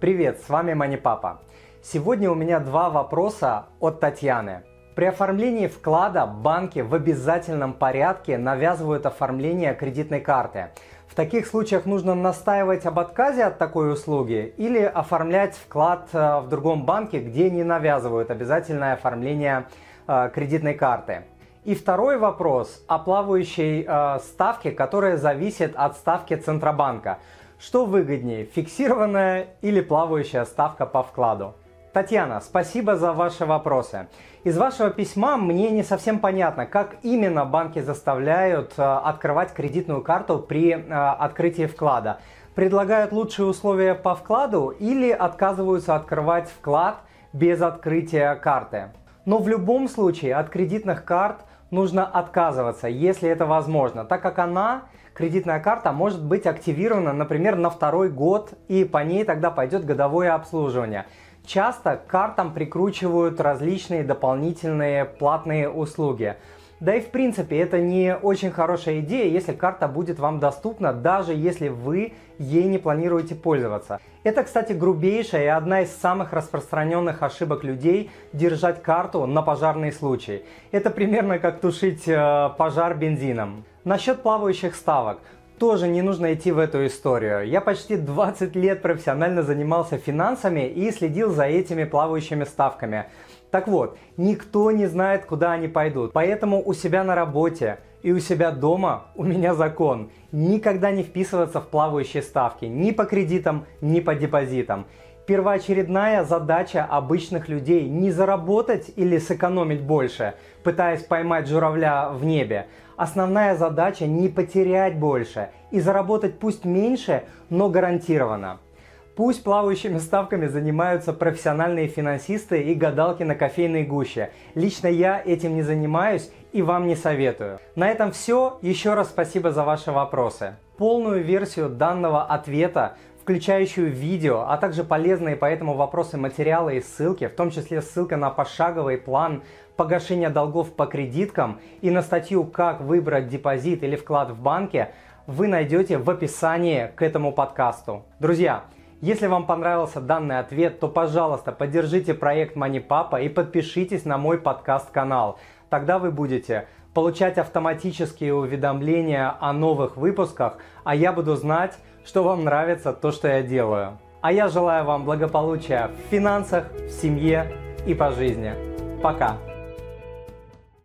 Привет, с вами Мани Папа. Сегодня у меня два вопроса от Татьяны. При оформлении вклада банки в обязательном порядке навязывают оформление кредитной карты. В таких случаях нужно настаивать об отказе от такой услуги или оформлять вклад э, в другом банке, где не навязывают обязательное оформление э, кредитной карты. И второй вопрос о плавающей э, ставке, которая зависит от ставки Центробанка. Что выгоднее, фиксированная или плавающая ставка по вкладу? Татьяна, спасибо за ваши вопросы. Из вашего письма мне не совсем понятно, как именно банки заставляют э, открывать кредитную карту при э, открытии вклада. Предлагают лучшие условия по вкладу или отказываются открывать вклад без открытия карты. Но в любом случае от кредитных карт нужно отказываться, если это возможно, так как она, кредитная карта, может быть активирована, например, на второй год, и по ней тогда пойдет годовое обслуживание. Часто к картам прикручивают различные дополнительные платные услуги. Да и в принципе это не очень хорошая идея, если карта будет вам доступна, даже если вы ей не планируете пользоваться. Это, кстати, грубейшая и одна из самых распространенных ошибок людей – держать карту на пожарный случай. Это примерно как тушить э, пожар бензином. Насчет плавающих ставок тоже не нужно идти в эту историю. Я почти 20 лет профессионально занимался финансами и следил за этими плавающими ставками. Так вот, никто не знает, куда они пойдут. Поэтому у себя на работе и у себя дома у меня закон. Никогда не вписываться в плавающие ставки ни по кредитам, ни по депозитам. Первоочередная задача обычных людей не заработать или сэкономить больше, пытаясь поймать журавля в небе. Основная задача не потерять больше и заработать пусть меньше, но гарантированно. Пусть плавающими ставками занимаются профессиональные финансисты и гадалки на кофейной гуще. Лично я этим не занимаюсь и вам не советую. На этом все. Еще раз спасибо за ваши вопросы. Полную версию данного ответа включающую видео, а также полезные по этому вопросу материалы и ссылки, в том числе ссылка на пошаговый план погашения долгов по кредиткам и на статью «Как выбрать депозит или вклад в банке» вы найдете в описании к этому подкасту. Друзья, если вам понравился данный ответ, то, пожалуйста, поддержите проект MoneyPapa и подпишитесь на мой подкаст-канал. Тогда вы будете получать автоматические уведомления о новых выпусках, а я буду знать, что вам нравится то, что я делаю. А я желаю вам благополучия в финансах, в семье и по жизни. Пока!